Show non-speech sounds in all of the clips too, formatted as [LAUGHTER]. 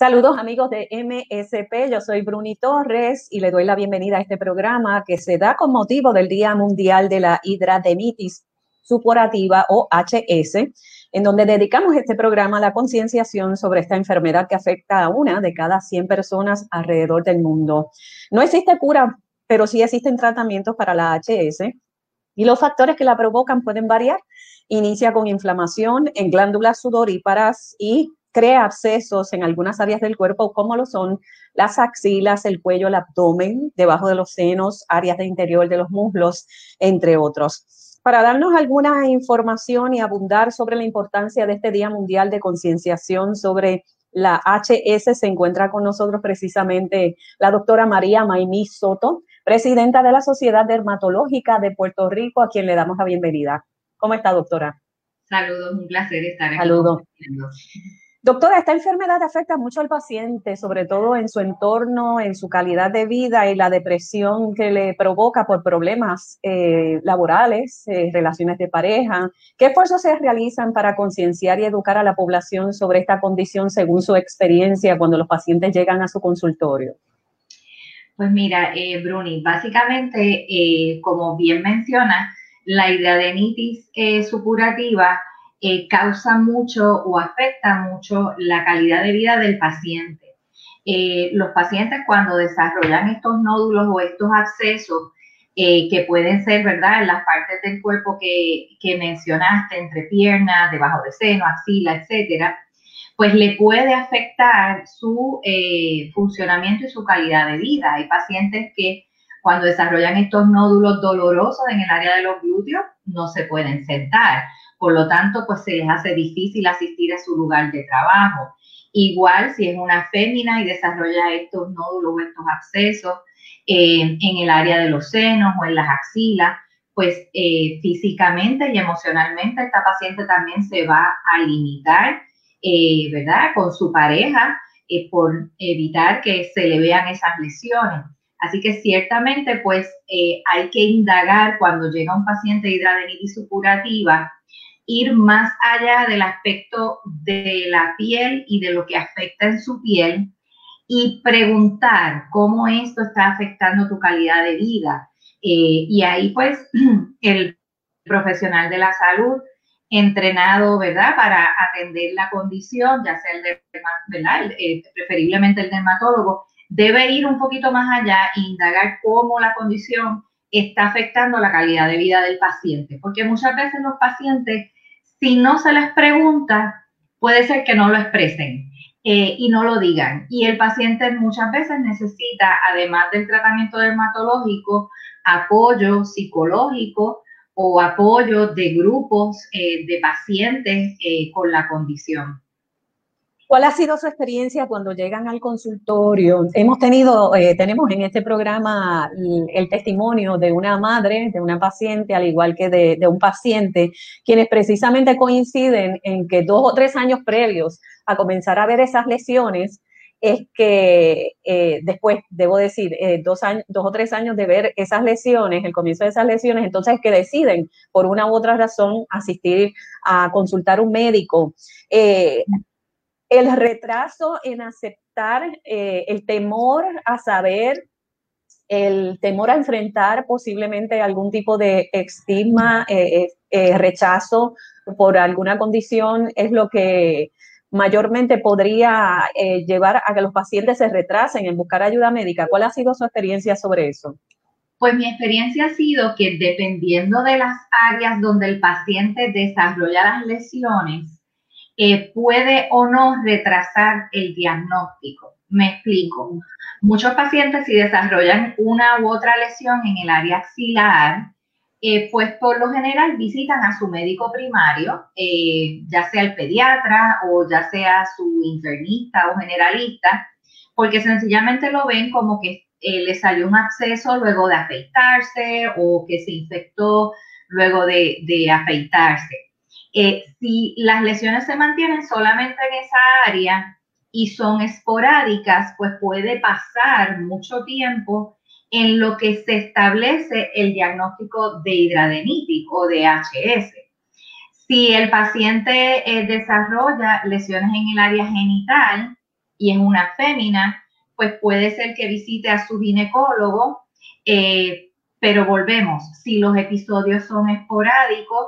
Saludos amigos de MSP, yo soy Bruni Torres y le doy la bienvenida a este programa que se da con motivo del Día Mundial de la Hidradenitis Supurativa o HS, en donde dedicamos este programa a la concienciación sobre esta enfermedad que afecta a una de cada 100 personas alrededor del mundo. No existe cura, pero sí existen tratamientos para la HS y los factores que la provocan pueden variar. Inicia con inflamación en glándulas sudoríparas y crea abscesos en algunas áreas del cuerpo, como lo son las axilas, el cuello, el abdomen, debajo de los senos, áreas de interior de los muslos, entre otros. Para darnos alguna información y abundar sobre la importancia de este Día Mundial de Concienciación sobre la HS, se encuentra con nosotros precisamente la doctora María Maimí Soto, presidenta de la Sociedad Dermatológica de Puerto Rico, a quien le damos la bienvenida. ¿Cómo está, doctora? Saludos, un placer estar aquí. Saludos. Doctora, esta enfermedad afecta mucho al paciente, sobre todo en su entorno, en su calidad de vida y la depresión que le provoca por problemas eh, laborales, eh, relaciones de pareja. ¿Qué esfuerzos se realizan para concienciar y educar a la población sobre esta condición según su experiencia cuando los pacientes llegan a su consultorio? Pues mira, eh, Bruni, básicamente, como bien menciona, la hidradenitis supurativa eh, causa mucho o afecta mucho la calidad de vida del paciente. Eh, los pacientes cuando desarrollan estos nódulos o estos abscesos, eh, que pueden ser, ¿verdad?, en las partes del cuerpo que, mencionaste, entre piernas, debajo de seno, axila, etcétera, pues le puede afectar su funcionamiento y su calidad de vida. Hay pacientes que cuando desarrollan estos nódulos dolorosos en el área de los glúteos, no se pueden sentar por lo tanto, pues se les hace difícil asistir a su lugar de trabajo. Igual si es una fémina y desarrolla estos nódulos o estos abscesos eh, en el área de los senos o en las axilas, pues eh, físicamente y emocionalmente esta paciente también se va a limitar, eh, ¿verdad? Con su pareja por evitar que se le vean esas lesiones. Así que ciertamente, pues hay que indagar cuando llega un paciente de hidradenitis supurativa ir más allá del aspecto de la piel y de lo que afecta en su piel y preguntar cómo esto está afectando tu calidad de vida. Eh, y ahí pues [CLEARS THROAT] el profesional de la salud entrenado, ¿verdad? Para atender la condición, ya sea el, ¿verdad? Eh, preferiblemente el dermatólogo, debe ir un poquito más allá e indagar cómo la condición está afectando la calidad de vida del paciente, porque muchas veces los pacientes si no se les pregunta, puede ser que no lo expresen eh, y no lo digan. Y el paciente muchas veces necesita, además del tratamiento dermatológico, apoyo psicológico o apoyo de grupos eh, de pacientes eh, con la condición. ¿Cuál ha sido su experiencia cuando llegan al consultorio? Hemos tenido, eh, tenemos en este programa el, testimonio de una madre, de una paciente, al igual que de, un paciente, quienes precisamente coinciden en que dos o tres años previos a comenzar a ver esas lesiones, es que eh, después, debo decir, eh, dos, años, dos o tres años de ver esas lesiones, el comienzo de esas lesiones, entonces que deciden por una u otra razón asistir a consultar un médico el retraso en aceptar, eh, el temor a saber, el temor a enfrentar posiblemente algún tipo de estigma, eh, eh, rechazo por alguna condición, es lo que mayormente podría llevar a que los pacientes se retrasen en buscar ayuda médica. ¿Cuál ha sido su experiencia sobre eso? Pues mi experiencia ha sido que dependiendo de las áreas donde el paciente desarrolla las lesiones, puede o no retrasar el diagnóstico. Me explico. Muchos pacientes si desarrollan una u otra lesión en el área axilar, eh, pues por lo general visitan a su médico primario, eh, ya sea el pediatra o ya sea su internista o generalista, porque sencillamente lo ven como que eh, le salió un absceso luego de afeitarse o que se infectó luego de afeitarse. Si las lesiones se mantienen solamente en esa área y son esporádicas, pues puede pasar mucho tiempo en lo que se establece el diagnóstico de hidradenitis o de HS. Si el paciente eh, desarrolla lesiones en el área genital y es una fémina, pues puede ser que visite a su ginecólogo, eh, pero volvemos, si los episodios son esporádicos,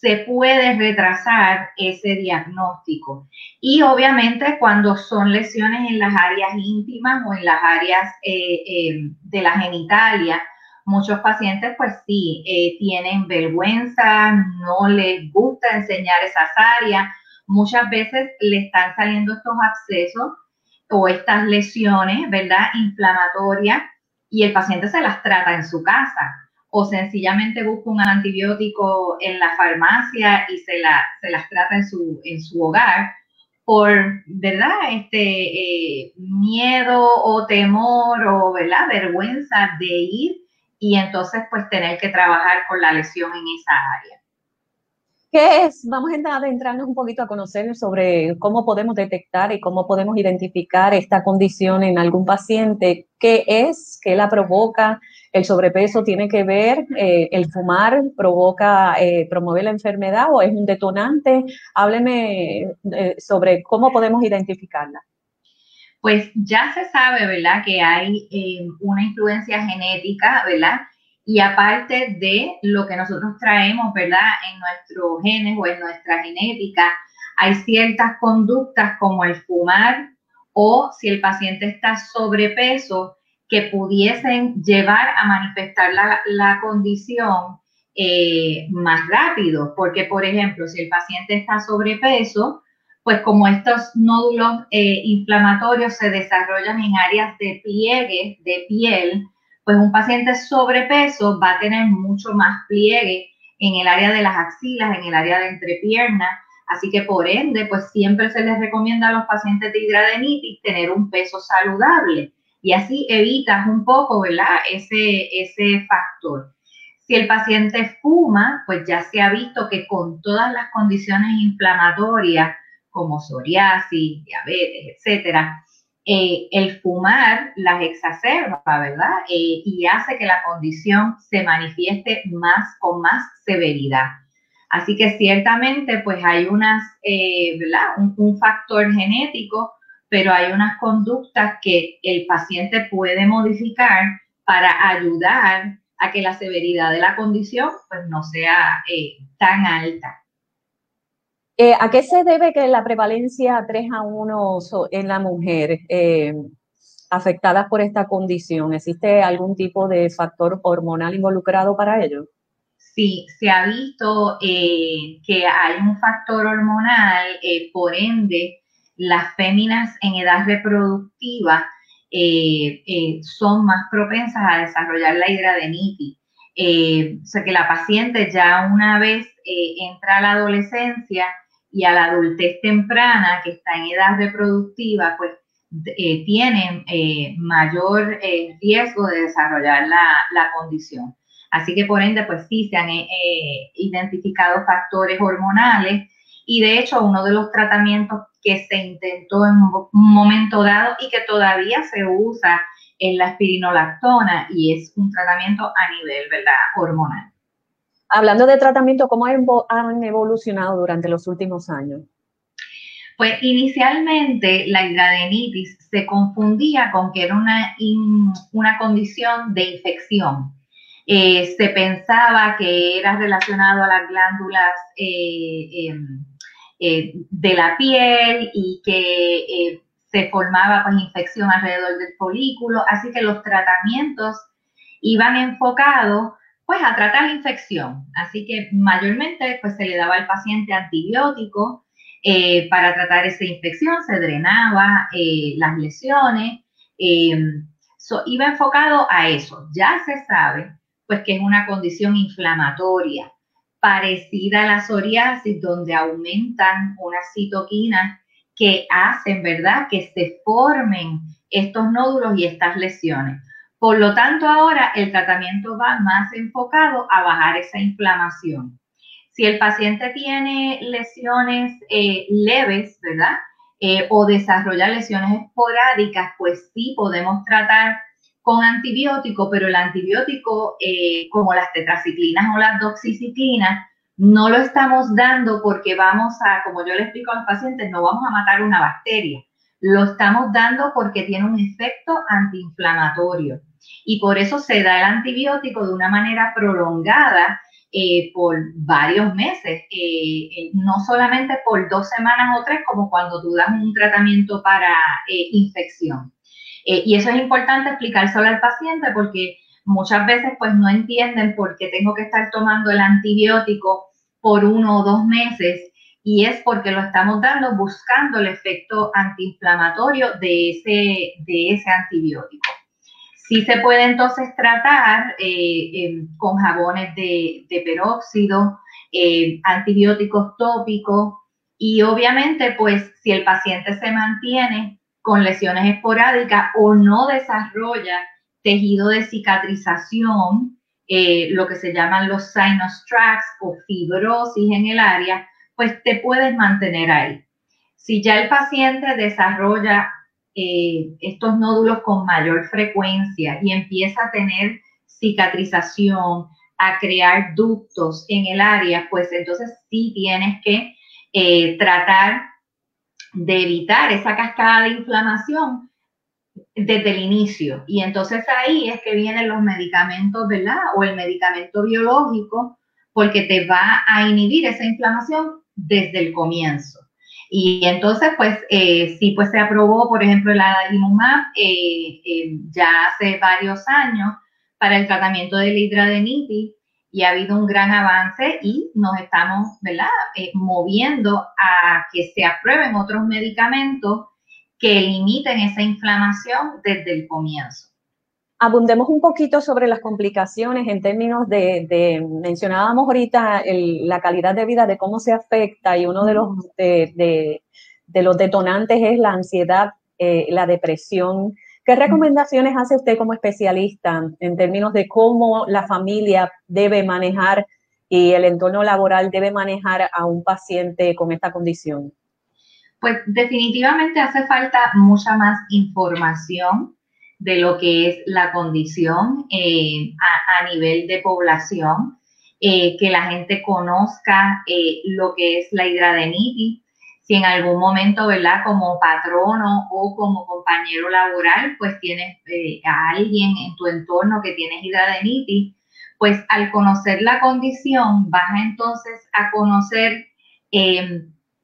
se puede retrasar ese diagnóstico. Y obviamente cuando son lesiones en las áreas íntimas o en las áreas eh, eh, de la genitalia, muchos pacientes pues sí eh, tienen vergüenza, no les gusta enseñar esas áreas, muchas veces le están saliendo estos abscesos o estas lesiones, ¿verdad? Inflamatorias y el paciente se las trata en su casa o sencillamente busca un antibiótico en la farmacia y se, la, se las trata en su, en su hogar por, ¿verdad? Este eh, miedo o temor o, ¿verdad? Vergüenza de ir y entonces pues tener que trabajar con la lesión en esa área. ¿Qué es? Vamos a adentrarnos un poquito a conocer sobre cómo podemos detectar y cómo podemos identificar esta condición en algún paciente. ¿Qué es? ¿Qué la provoca? ¿El sobrepeso tiene que ver? Eh, ¿El fumar provoca, eh, promueve la enfermedad o es un detonante? Hábleme eh, sobre cómo podemos identificarla. Pues ya se sabe, ¿verdad? Que hay una influencia genética, ¿verdad? Y aparte de lo que nosotros traemos, ¿verdad? En nuestros genes o en nuestra genética, hay ciertas conductas como el fumar o si el paciente está sobrepeso que pudiesen llevar a manifestar la, condición eh, más rápido. Porque, por ejemplo, si el paciente está sobrepeso, pues como estos nódulos eh, inflamatorios se desarrollan en áreas de pliegue de piel, pues un paciente sobrepeso va a tener mucho más pliegue en el área de las axilas, en el área de entrepierna. Así que por ende, pues siempre se les recomienda a los pacientes de hidradenitis tener un peso saludable y así evitas un poco, ¿verdad? Ese, ese factor. Si el paciente fuma, pues ya se ha visto que con todas las condiciones inflamatorias como psoriasis, diabetes, etcétera, eh, el fumar las exacerba, ¿verdad? Eh, y hace que la condición se manifieste más con más severidad. Así que ciertamente, pues hay unas, eh, ¿verdad? Un, factor genético, pero hay unas conductas que el paciente puede modificar para ayudar a que la severidad de la condición, pues no sea tan alta. Eh, ¿A qué se debe que la prevalencia 3 a 1 en la mujer eh, afectada por esta condición? ¿Existe algún tipo de factor hormonal involucrado para ello? Sí, se ha visto eh, que hay un factor hormonal, por ende, las féminas en edad reproductiva son más propensas a desarrollar la hidradenitis. o sea que la paciente ya una vez entra a la adolescencia, y a la adultez temprana que está en edad reproductiva, pues eh, tienen eh, mayor eh, riesgo de desarrollar la, condición. Así que por ende, pues sí, se han identificado factores hormonales y de hecho uno de los tratamientos que se intentó en un momento dado y que todavía se usa es la espirinolactona y es un tratamiento a nivel, ¿verdad?, hormonal. Hablando de tratamiento, ¿cómo han evolucionado durante los últimos años? Pues inicialmente la hidradenitis se confundía con que era una, una condición de infección. Eh, se pensaba que era relacionado a las glándulas eh, em, de la piel y que se formaba pues infección alrededor del folículo, así que los tratamientos iban enfocados pues a tratar la infección, así que mayormente pues se le daba al paciente antibiótico eh, para tratar esa infección, se drenaba eh, las lesiones, eh, iba enfocado a eso. Ya se sabe pues que es una condición inflamatoria parecida a la psoriasis, donde aumentan unas citoquinas que hacen, ¿verdad?, que se formen estos nódulos y estas lesiones. Por lo tanto, ahora el tratamiento va más enfocado a bajar esa inflamación. Si el paciente tiene lesiones eh, leves, ¿verdad? Eh, o desarrolla lesiones esporádicas, pues sí podemos tratar con antibiótico, pero el antibiótico, eh, como las tetraciclinas o las doxiciclinas, no lo estamos dando porque vamos a, como yo le explico a los pacientes, no vamos a matar una bacteria. Lo estamos dando porque tiene un efecto antiinflamatorio. Y por eso se da el antibiótico de una manera prolongada eh, por varios meses, eh, no solamente por dos semanas o tres, como cuando tú das un tratamiento para infección. Y eso es importante explicárselo al paciente porque muchas veces pues no entienden por qué tengo que estar tomando el antibiótico por uno o dos meses y es porque lo estamos dando buscando el efecto antiinflamatorio de ese, de ese antibiótico. Sí se puede entonces tratar eh, con jabones de, peróxido, eh, antibióticos tópicos y obviamente pues si el paciente se mantiene con lesiones esporádicas o no desarrolla tejido de cicatrización, eh, lo que se llaman los sinus tracts o fibrosis en el área, pues te puedes mantener ahí. Si ya el paciente desarrolla eh, estos nódulos con mayor frecuencia y empieza a tener cicatrización, a crear ductos en el área, pues entonces sí tienes que eh, tratar de evitar esa cascada de inflamación desde el inicio. Y entonces ahí es que vienen los medicamentos, ¿verdad? O el medicamento biológico, porque te va a inhibir esa inflamación desde el comienzo. Y entonces, pues, eh, sí, pues se aprobó, por ejemplo, la adalimumab eh, eh, ya hace varios años para el tratamiento de la hidradenitis y ha habido un gran avance y nos estamos, ¿verdad?, moviendo a que se aprueben otros medicamentos que limiten esa inflamación desde el comienzo. Abundemos un poquito sobre las complicaciones en términos de, mencionábamos ahorita la calidad de vida, de cómo se afecta y uno de los, de, los detonantes es la ansiedad, eh, la depresión. ¿Qué recomendaciones hace usted como especialista en términos de cómo la familia debe manejar y el entorno laboral debe manejar a un paciente con esta condición? Pues definitivamente hace falta mucha más información de lo que es la condición eh, a, nivel de población, eh, que la gente conozca eh, lo que es la hidradenitis. Si en algún momento, ¿verdad? Como patrono o como compañero laboral, pues tienes a alguien en tu entorno que tiene hidradenitis, pues al conocer la condición vas entonces a conocer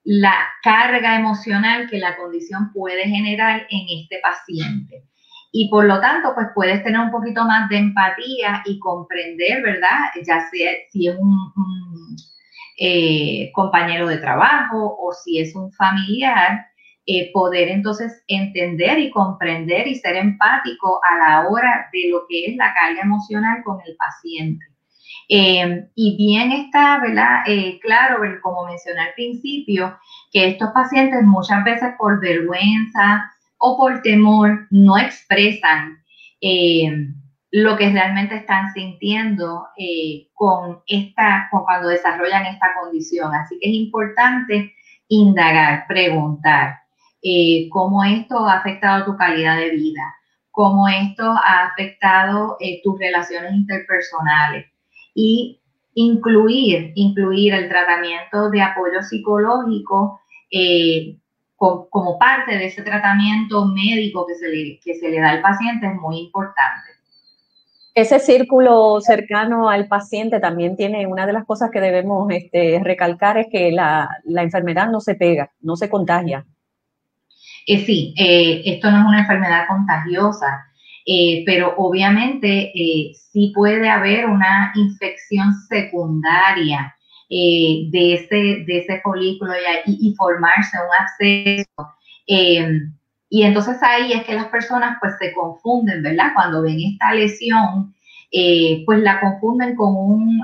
la carga emocional que la condición puede generar en este paciente. Y por lo tanto, pues puedes tener un poquito más de empatía y comprender, ¿verdad? Ya sea si es un, eh, compañero de trabajo o si es un familiar, eh, poder entonces entender y comprender y ser empático a la hora de lo que es la carga emocional con el paciente. Em, y bien está, ¿verdad? Eh, claro, como mencioné al principio, que estos pacientes muchas veces por vergüenza o por temor no expresan em, lo que realmente están sintiendo eh, con esta, cuando desarrollan esta condición. Así que es importante indagar, preguntar eh, cómo esto ha afectado tu calidad de vida, cómo esto ha afectado tus relaciones interpersonales y incluir, incluir el tratamiento de apoyo psicológico eh, como parte de ese tratamiento médico que se, le, que se le da al paciente es muy importante. Ese círculo cercano al paciente también tiene una de las cosas que debemos este, recalcar es que la, enfermedad no se pega, no se contagia. Eh, sí, eh, esto no es una enfermedad contagiosa, eh, pero obviamente sí puede haber una infección secundaria de, ese, de folículo y, y formarse un absceso. Y entonces ahí es que las personas pues se confunden, ¿verdad? Cuando ven esta lesión, eh, pues la confunden con un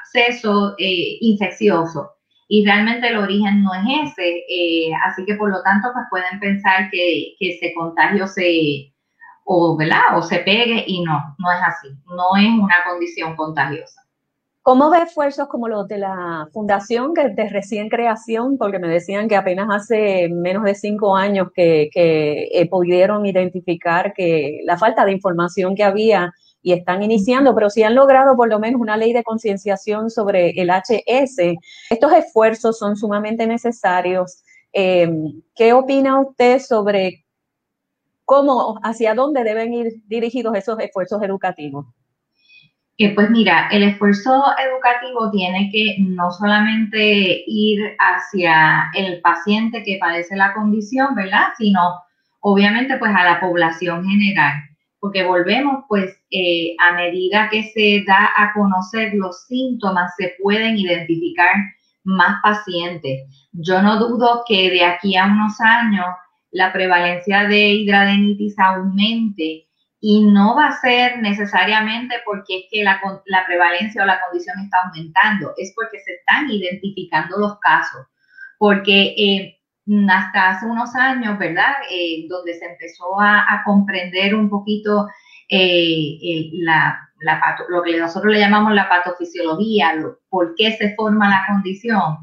acceso eh, infeccioso. Y realmente el origen no es ese. Eh, así que por lo tanto pues pueden pensar que, que ese contagio se, o, ¿verdad? o se pegue y no, no es así. No es una condición contagiosa. ¿Cómo ve esfuerzos como los de la fundación que de recién creación, porque me decían que apenas hace menos de cinco años que, eh, pudieron identificar que la falta de información que había y están iniciando, pero sí han logrado por lo menos una ley de concienciación sobre el HS. Estos esfuerzos son sumamente necesarios. Em, ¿Qué opina usted sobre cómo, hacia dónde deben ir dirigidos esos esfuerzos educativos? Pues mira, el esfuerzo educativo tiene que no solamente ir hacia el paciente que padece la condición, ¿verdad? Sino obviamente pues a la población general, porque volvemos pues eh, a medida que se da a conocer los síntomas, se pueden identificar más pacientes. Yo no dudo que de aquí a unos años la prevalencia de hidradenitis aumente y no va a ser necesariamente porque es que la, prevalencia o la condición está aumentando, es porque se están identificando los casos, porque eh, hasta hace unos años, ¿verdad? Eh, donde se empezó a, comprender un poquito eh, la, lo que nosotros le llamamos la patofisiología, por qué se forma la condición.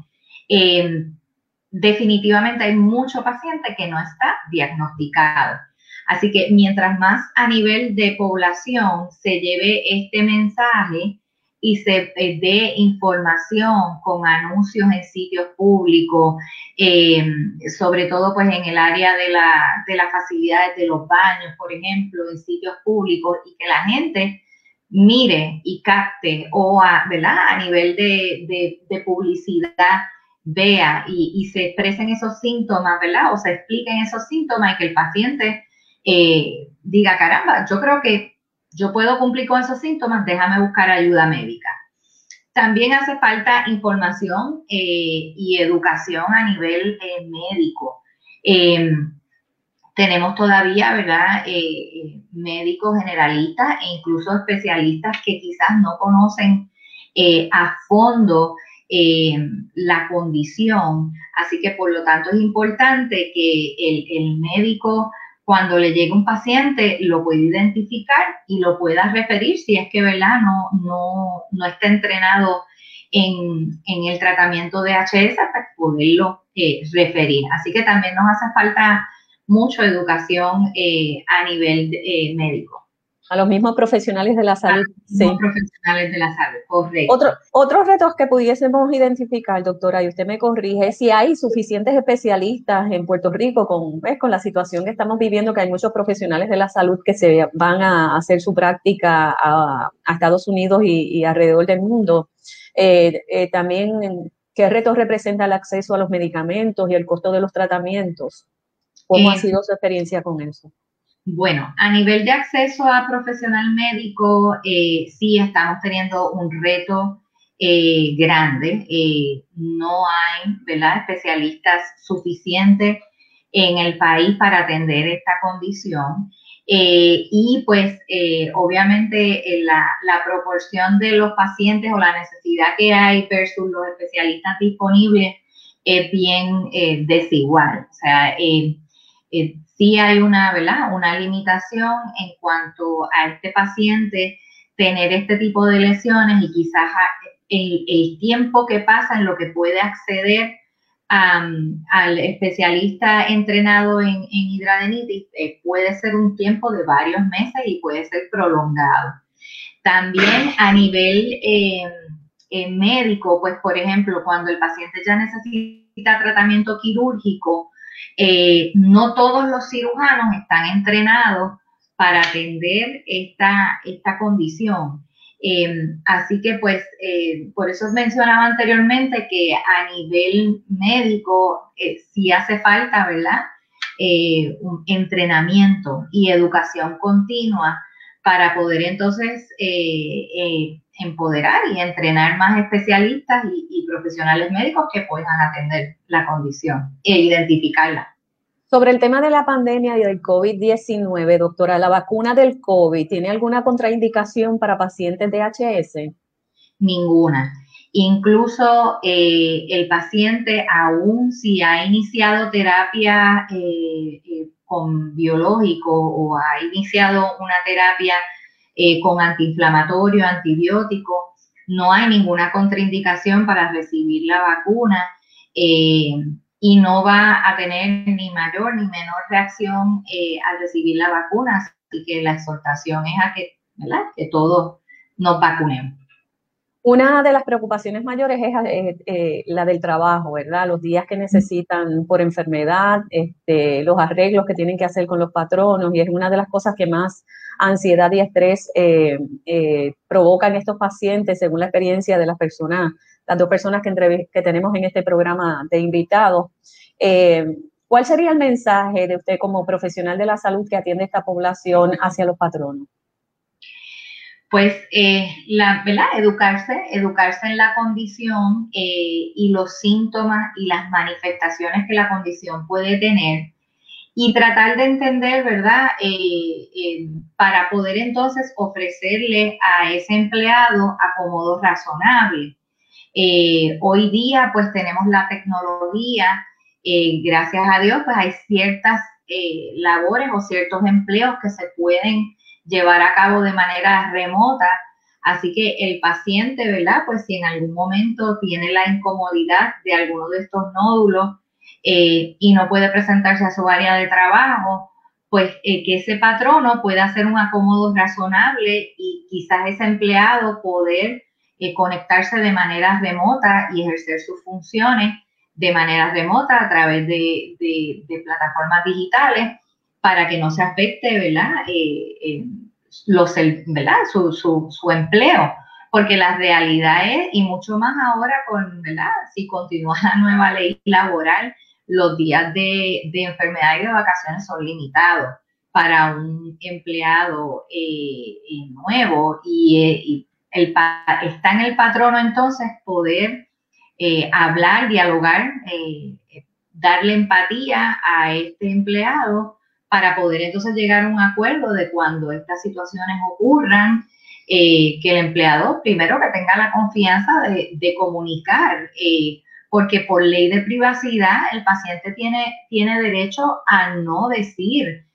definitivamente hay mucho paciente que no está diagnosticado. Así que mientras más a nivel de población se lleve este mensaje y se eh, dé información con anuncios en sitios públicos, em, sobre todo pues en el área de, las facilidades de los baños, por ejemplo, en sitios públicos, y que la gente mire y capte o a, ¿verdad? a nivel de, publicidad vea y, y, se expresen esos síntomas, ¿verdad? O se expliquen esos síntomas y que el paciente eh, diga, caramba, yo creo que yo puedo cumplir con esos síntomas, déjame buscar ayuda médica. También hace falta información eh, y educación a nivel eh, médico. Em, tenemos todavía, ¿verdad?, médicos generalistas e incluso especialistas que quizás no conocen a fondo em, la condición. Así que, por lo tanto, es importante que el, el médico cuando le llegue un paciente lo puede identificar y lo pueda referir si es que ¿verdad? No, no, no está entrenado en, el tratamiento de HS para poderlo eh, referir. Así que también nos hace falta mucho educación eh, a nivel eh, médico a los mismos profesionales de la salud. sí. profesionales de la salud, correcto. Otro, otros retos que pudiésemos identificar, doctora, y usted me corrige, si hay suficientes especialistas en Puerto Rico con, con la situación que estamos viviendo, que hay muchos profesionales de la salud que se van a hacer su práctica a, Estados Unidos y, alrededor del mundo. Eh, eh, también, ¿qué retos representa el acceso a los medicamentos y el costo de los tratamientos? ¿Cómo ha eh, sido su experiencia con eso? Bueno, a nivel de acceso a profesional médico, eh, sí estamos teniendo un reto eh, grande. Eh, no hay ¿verdad? especialistas suficientes en el país para atender esta condición. y pues obviamente la, la, proporción de los pacientes o la necesidad que hay versus los especialistas disponibles es bien desigual. O sea, sí hay una, ¿verdad? una limitación en cuanto a este paciente tener este tipo de lesiones y quizás el, tiempo que pasa en lo que puede acceder al especialista entrenado en, hidradenitis eh, puede ser un tiempo de varios meses y puede ser prolongado. También a nivel em, eh, médico, pues por ejemplo, cuando el paciente ya necesita tratamiento quirúrgico, eh, no todos los cirujanos están entrenados para atender esta, esta condición. Em, así que pues eh, por eso mencionaba anteriormente que a nivel médico eh, sí hace falta, ¿verdad? Eh, un entrenamiento y educación continua para poder entonces empoderar y entrenar más especialistas y profesionales médicos que puedan atender la condición e identificarla. Sobre el tema de la pandemia y del COVID-19, doctora, ¿la vacuna del COVID tiene alguna contraindicación para pacientes de HS? Ninguna. Incluso eh, el paciente, aún si ha iniciado terapia eh, eh, biológico o ha iniciado una terapia con antiinflamatorio, antibiótico, no hay ninguna contraindicación para recibir la vacuna y no va a tener ni mayor ni menor reacción eh, al recibir la vacuna. Así que la exhortación es a que todos nos vacunemos. Una de las preocupaciones mayores es eh, eh, la del trabajo, ¿verdad? Los días que necesitan por enfermedad, este, los arreglos que tienen que hacer con los patronos, y es una de las cosas que más ansiedad y estrés provocan estos pacientes, según la experiencia de las personas las dos personas que, que tenemos en este programa de invitados. Eh, ¿Cuál sería el mensaje de usted como profesional de la salud que atiende esta población hacia los patronos? Pues, eh, la, ¿verdad? Educarse, educarse en la condición eh, y los síntomas y las manifestaciones que la condición puede tener y tratar de entender, ¿verdad? para poder entonces ofrecerle a ese empleado acomodo razonable. Eh, hoy día pues tenemos la tecnología, eh, gracias a Dios pues hay ciertas eh, labores o ciertos empleos que se pueden llevar a cabo de manera remota. Así que el paciente, ¿verdad? Pues si en algún momento tiene la incomodidad de alguno de estos nódulos y no puede presentarse a su área de trabajo, pues que ese patrono pueda hacer un acomodo razonable y quizás ese empleado poder conectarse de manera remota y ejercer sus funciones de manera remota a través de, plataformas digitales para que no se afecte, ¿verdad? Eh, eh, los, ¿verdad? Su, su, empleo. Porque la realidad es, y mucho más ahora con, ¿verdad? Si continúa [LAUGHS] la nueva ley laboral, los días de, enfermedad y de vacaciones son limitados para un empleado eh, nuevo y, está en el patrono entonces poder hablar, dialogar, darle empatía a este empleado para poder entonces llegar a un acuerdo de cuando estas situaciones ocurran, eh, que el empleado primero que tenga la confianza de, comunicar, porque por ley de privacidad el paciente tiene, tiene derecho a no decir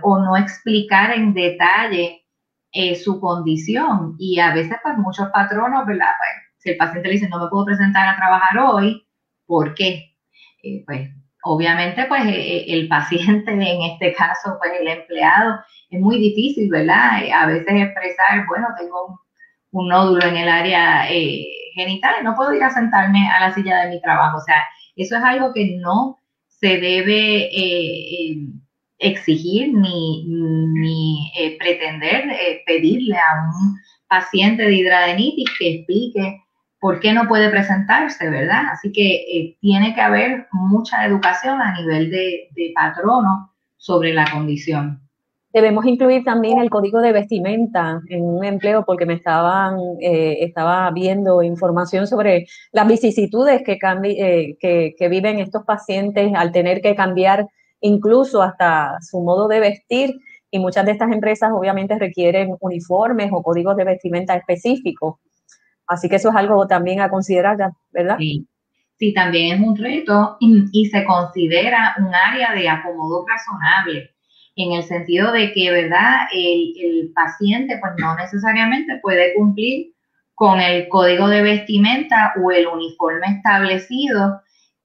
o no explicar en detalle eh, su condición. Y a veces, pues muchos patronos, ¿verdad? Pues, si el paciente le dice, no me puedo presentar a trabajar hoy, ¿por qué? Eh, pues obviamente, pues eh, el paciente, en este caso, pues el empleado, es muy difícil, ¿verdad? A veces expresar, bueno, tengo un, nódulo en el área genital y no puedo ir a sentarme a la silla de mi trabajo. O sea, eso es algo que no se debe exigir ni, ni eh, pretender eh, pedirle a un paciente de hidradenitis que explique por qué no puede presentarse, ¿verdad? Así que eh, tiene que haber mucha educación a nivel de, patrono sobre la condición. Debemos incluir también el código de vestimenta en un empleo porque me estaban, estaba viendo información sobre las vicisitudes que, que, que, viven estos pacientes al tener que cambiar incluso hasta su modo de vestir. Y muchas de estas empresas obviamente requieren uniformes o códigos de vestimenta específicos. Así que eso es algo también a considerar, ¿verdad? Sí, sí también es un reto y, se considera un área de acomodo razonable en el sentido de que, ¿verdad? El, paciente pues no necesariamente puede cumplir con el código de vestimenta o el uniforme establecido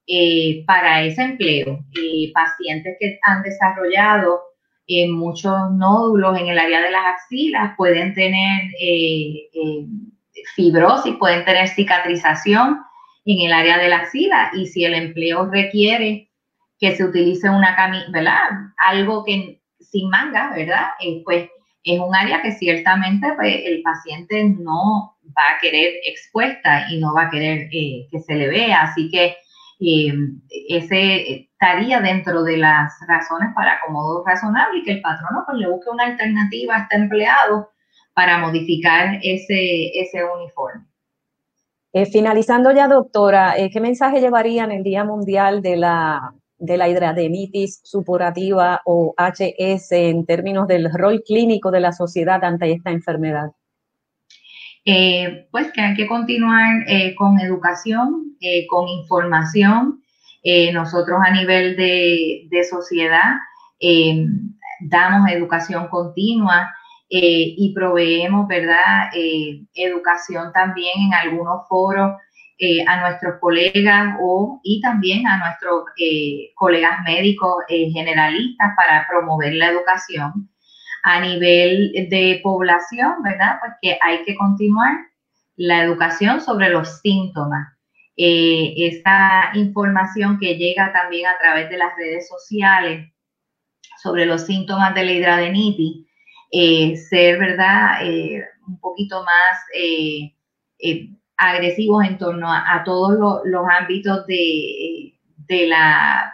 eh, para ese empleo. Eh, pacientes que han desarrollado eh, muchos nódulos en el área de las axilas pueden tener fibrosis, pueden tener cicatrización en el área de la axila y si el empleo requiere que se utilice una camisa, ¿verdad? Algo que sin manga, ¿verdad? Eh, pues es un área que ciertamente pues, el paciente no va a querer expuesta y no va a querer eh, que se le vea. Así que eh, ese estaría dentro de las razones para acomodo razonable y que el patrono pues, le busque una alternativa a este empleado para modificar ese, ese uniforme. Eh, finalizando ya, doctora, ¿qué mensaje llevarían el Día Mundial de la, de la hidradenitis supurativa o HS en términos del rol clínico de la sociedad ante esta enfermedad? Eh, pues que hay que continuar eh, con educación, eh, con información. nosotros a nivel de, sociedad damos educación continua y proveemos, ¿verdad? educación también en algunos foros a nuestros colegas o, y también a nuestros colegas médicos generalistas para promover la educación a nivel de población, ¿verdad? Pues que hay que continuar la educación sobre los síntomas. Eh, esta información que llega también a través de las redes sociales sobre los síntomas de la hidradenitis, eh, ser, ¿verdad? Eh, un poquito más agresivos en torno a, todos los ámbitos de, de la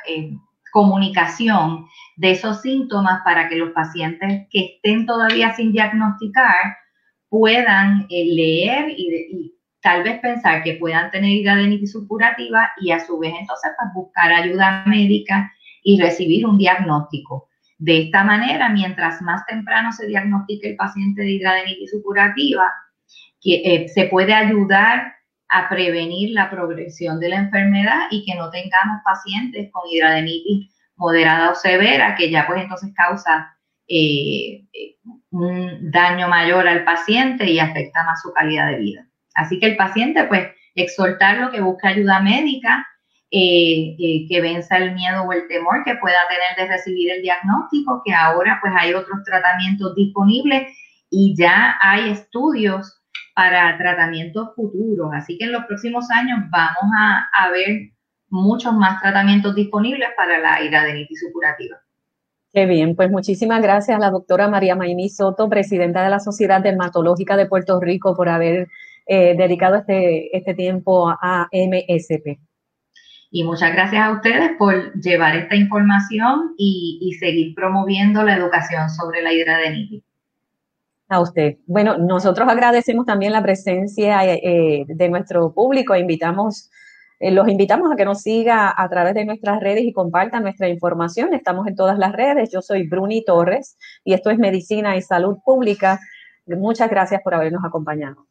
comunicación de esos síntomas para que los pacientes que estén todavía sin diagnosticar puedan eh, leer y, tal vez pensar que puedan tener hidradenitis supurativa y a su vez entonces pues, buscar ayuda médica y recibir un diagnóstico. De esta manera, mientras más temprano se diagnostique el paciente de hidradenitis supurativa, que, eh, se puede ayudar a prevenir la progresión de la enfermedad y que no tengamos pacientes con hidradenitis moderada o severa, que ya pues entonces causa eh, un daño mayor al paciente y afecta más su calidad de vida. Así que el paciente pues exhortarlo que busque ayuda médica, eh, eh, que venza el miedo o el temor que pueda tener de recibir el diagnóstico, que ahora pues hay otros tratamientos disponibles y ya hay estudios para tratamientos futuros. Así que en los próximos años vamos a, ver muchos más tratamientos disponibles para la hidradenitis supurativa. Qué bien, pues muchísimas gracias a la doctora María Maimí Soto, presidenta de la Sociedad Dermatológica de Puerto Rico, por haber eh, dedicado este, este tiempo a MSP. Y muchas gracias a ustedes por llevar esta información y, seguir promoviendo la educación sobre la hidradenitis. A usted. Bueno, nosotros agradecemos también la presencia eh, de nuestro público. Invitamos, eh, los invitamos a que nos siga a través de nuestras redes y compartan nuestra información. Estamos en todas las redes. Yo soy Bruni Torres y esto es Medicina y Salud Pública. Muchas gracias por habernos acompañado.